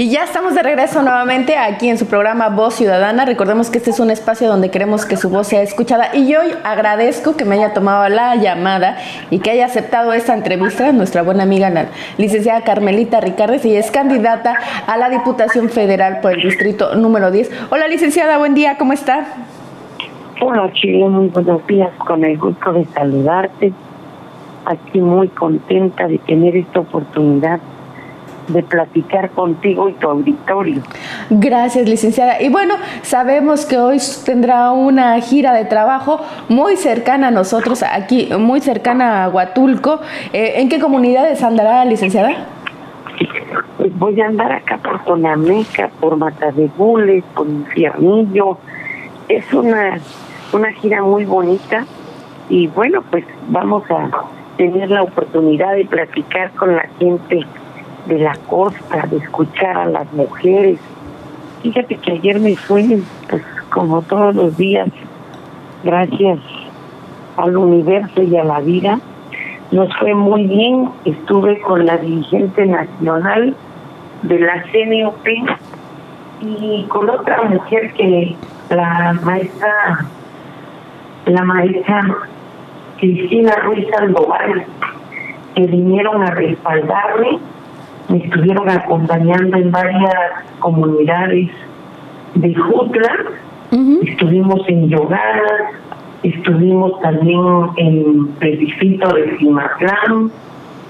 Y ya estamos de regreso nuevamente aquí en su programa Voz Ciudadana. Recordemos que este es un espacio donde queremos que su voz sea escuchada. Y hoy agradezco que me haya tomado la llamada y que haya aceptado esta entrevista nuestra buena amiga la licenciada Carmelita Ricardes. y es candidata a la Diputación Federal por el Distrito número 10. Hola licenciada, buen día, ¿cómo está? Hola Chile, muy buenos días, con el gusto de saludarte. Aquí muy contenta de tener esta oportunidad de platicar contigo y tu auditorio. Gracias, licenciada. Y bueno, sabemos que hoy tendrá una gira de trabajo muy cercana a nosotros, aquí, muy cercana a Huatulco. Eh, ¿En qué comunidades andará, licenciada? Pues voy a andar acá por Tonameca, por Matadegules, por Infiernillo. Es una, una gira muy bonita y bueno, pues vamos a tener la oportunidad de platicar con la gente de la costa, de escuchar a las mujeres. Fíjate que ayer me fui, pues como todos los días, gracias al universo y a la vida, nos fue muy bien. Estuve con la dirigente nacional de la CNOP y con otra mujer que la maestra, la maestra Cristina Ruiz Aldovar, que vinieron a respaldarme me estuvieron acompañando en varias comunidades de Jutla, estuvimos en Yogadas, estuvimos también en el distrito de Cimatlán,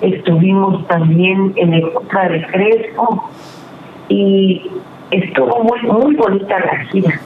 estuvimos también en el Jutla de Crespo y estuvo muy, muy bonita la gira.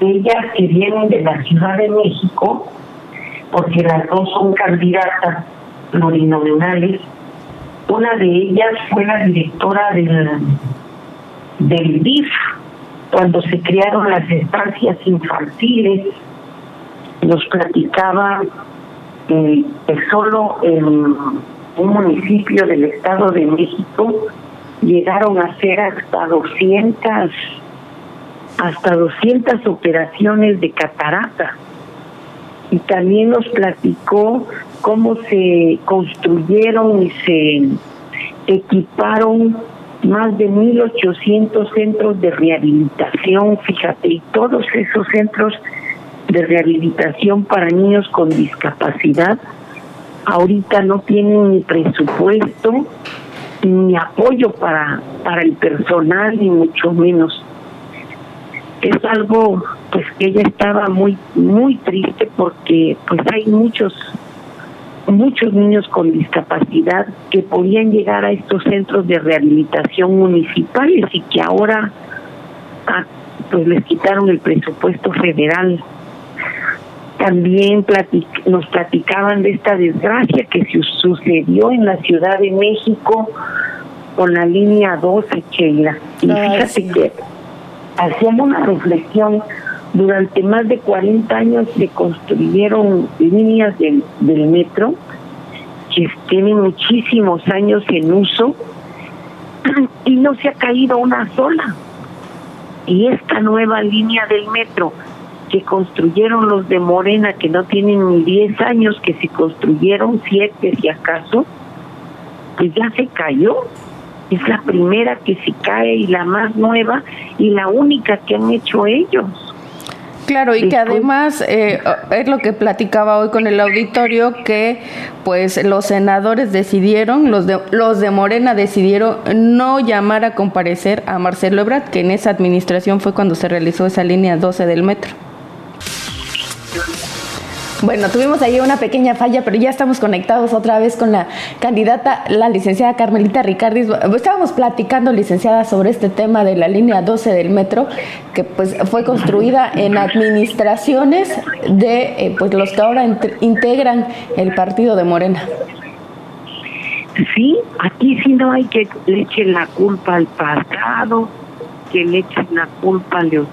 Ellas que vienen de la Ciudad de México, porque las dos son candidatas plurinominales, una de ellas fue la directora del, del DIF cuando se crearon las estancias infantiles. Nos platicaba que, solo en un municipio del Estado de México llegaron a hacer hasta 200 hasta 200 operaciones de catarata y también nos platicó cómo se construyeron y se equiparon más de 1.800 centros de rehabilitación, fíjate, y todos esos centros de rehabilitación para niños con discapacidad ahorita no tienen ni presupuesto ni apoyo para, para el personal, ni mucho menos. Es algo pues que ella estaba muy muy triste porque pues hay muchos muchos niños con discapacidad que podían llegar a estos centros de rehabilitación municipales y que ahora ah, pues les quitaron el presupuesto federal. También nos platicaban de esta desgracia que sucedió en la Ciudad de México con la línea 12, Sheila. Y fíjate que hacíamos una reflexión durante más de 40 años se construyeron líneas del, metro que tienen muchísimos años en uso y no se ha caído una sola. Y esta nueva línea del metro que construyeron los de Morena, que no tienen ni 10 años, que se construyeron 7 si acaso, pues ya se cayó. Es la primera que se cae y la más nueva y la única que han hecho ellos. Claro, y que además eh, es lo que platicaba hoy con el auditorio, que pues los senadores decidieron, los de, los de Morena decidieron no llamar a comparecer a Marcelo Ebrard, que en esa administración fue cuando se realizó esa línea 12 del metro. Bueno, tuvimos ahí una pequeña falla, pero ya estamos conectados otra vez con la candidata, la licenciada Carmelita Ricardis. Estábamos platicando, licenciada, sobre este tema de la línea 12 del metro, que pues fue construida en administraciones de eh, pues los que ahora integran el partido de Morena. Sí, aquí sí no hay que le echen la culpa al pasado, que le echen la culpa a los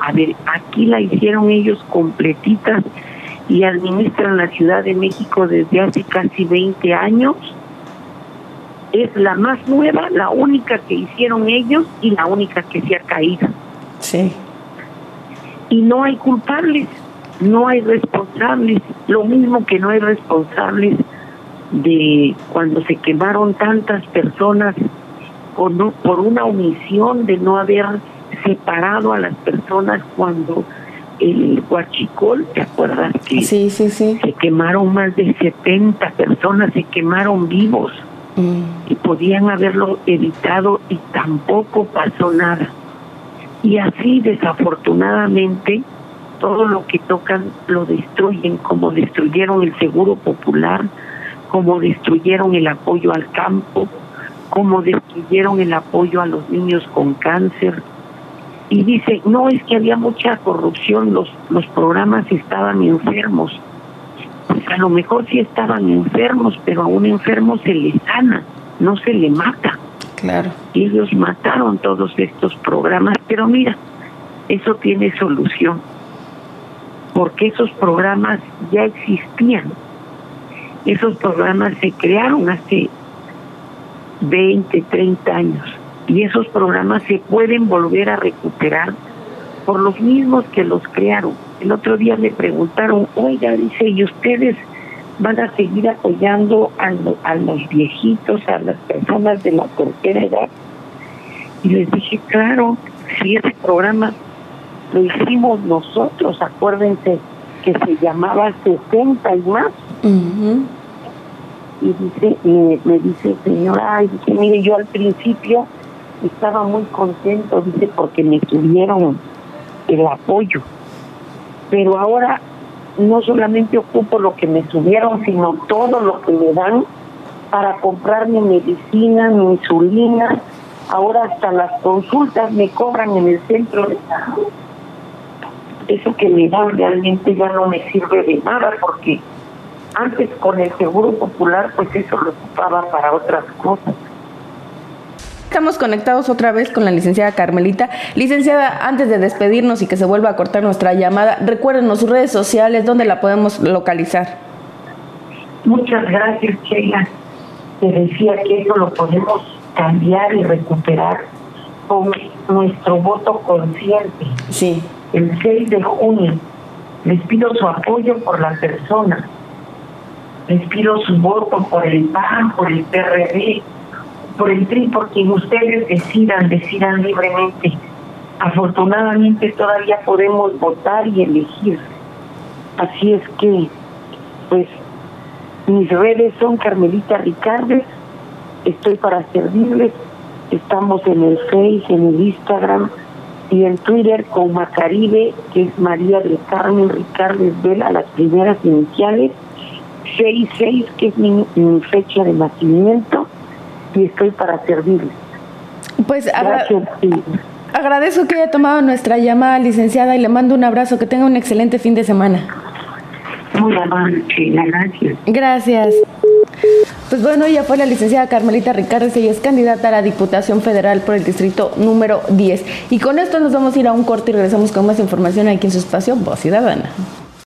A ver, aquí la hicieron ellos completitas y administran la Ciudad de México desde hace casi 20 años. Es la más nueva, la única que hicieron ellos y la única que se ha caído. Sí. Y no hay culpables, no hay responsables, lo mismo que no hay responsables de cuando se quemaron tantas personas por, no, por una omisión de no haber separado a las personas cuando el Huachicol, ¿te acuerdas que sí, sí, sí. se quemaron más de 70 personas, se quemaron vivos mm. y podían haberlo evitado y tampoco pasó nada. Y así desafortunadamente todo lo que tocan lo destruyen, como destruyeron el Seguro Popular, como destruyeron el apoyo al campo, como destruyeron el apoyo a los niños con cáncer. Y dice, no, es que había mucha corrupción, los, los programas estaban enfermos. Pues a lo mejor sí estaban enfermos, pero a un enfermo se le sana, no se le mata. Claro. Y ellos mataron todos estos programas, pero mira, eso tiene solución, porque esos programas ya existían esos programas se crearon hace 20, 30 años y esos programas se pueden volver a recuperar por los mismos que los crearon. El otro día me preguntaron, oiga, dice, ¿y ustedes van a seguir apoyando a, los viejitos, a las personas de la tercera edad? Y les dije, claro, si ese programa lo hicimos nosotros, acuérdense que se llamaba 60 y más. Y dice, y me dice, señora, y dice, mire, yo al principio estaba muy contento, dice, porque me tuvieron el apoyo. Pero ahora no solamente ocupo lo que me subieron, sino todo lo que me dan para comprar mi medicina, mi insulina. Ahora hasta las consultas me cobran en el centro de salud eso que me da realmente ya no me sirve de nada porque antes con el seguro popular pues eso lo ocupaba para otras cosas. Estamos conectados otra vez con la licenciada Carmelita. Licenciada, antes de despedirnos y que se vuelva a cortar nuestra llamada, recuérdenos sus redes sociales, ¿dónde la podemos localizar? Muchas gracias, Sheila. Te decía que eso lo podemos cambiar y recuperar con nuestro voto consciente. Sí el 6 de junio. Les pido su apoyo por la persona. Les pido su voto por el PAN, por el PRD, por el TRI, por quien ustedes decidan, decidan libremente. Afortunadamente todavía podemos votar y elegir. Así es que, pues, mis redes son Carmelita Ricardes, estoy para servirles, estamos en el Face, en el Instagram, y en Twitter con Macaribe, que es María del Carmen Ricardo Vela, las primeras iniciales, 66, que es mi, fecha de nacimiento, y estoy para servirles. Pues agradezco que haya tomado nuestra llamada, licenciada, y le mando un abrazo, que tenga un excelente fin de semana. Muy amable, gracias. Gracias. Pues bueno, ella fue la licenciada Carmelita Ricardo, ella es candidata a la Diputación Federal por el distrito número 10. Y con esto nos vamos a ir a un corte y regresamos con más información aquí en su espacio Voz Ciudadana.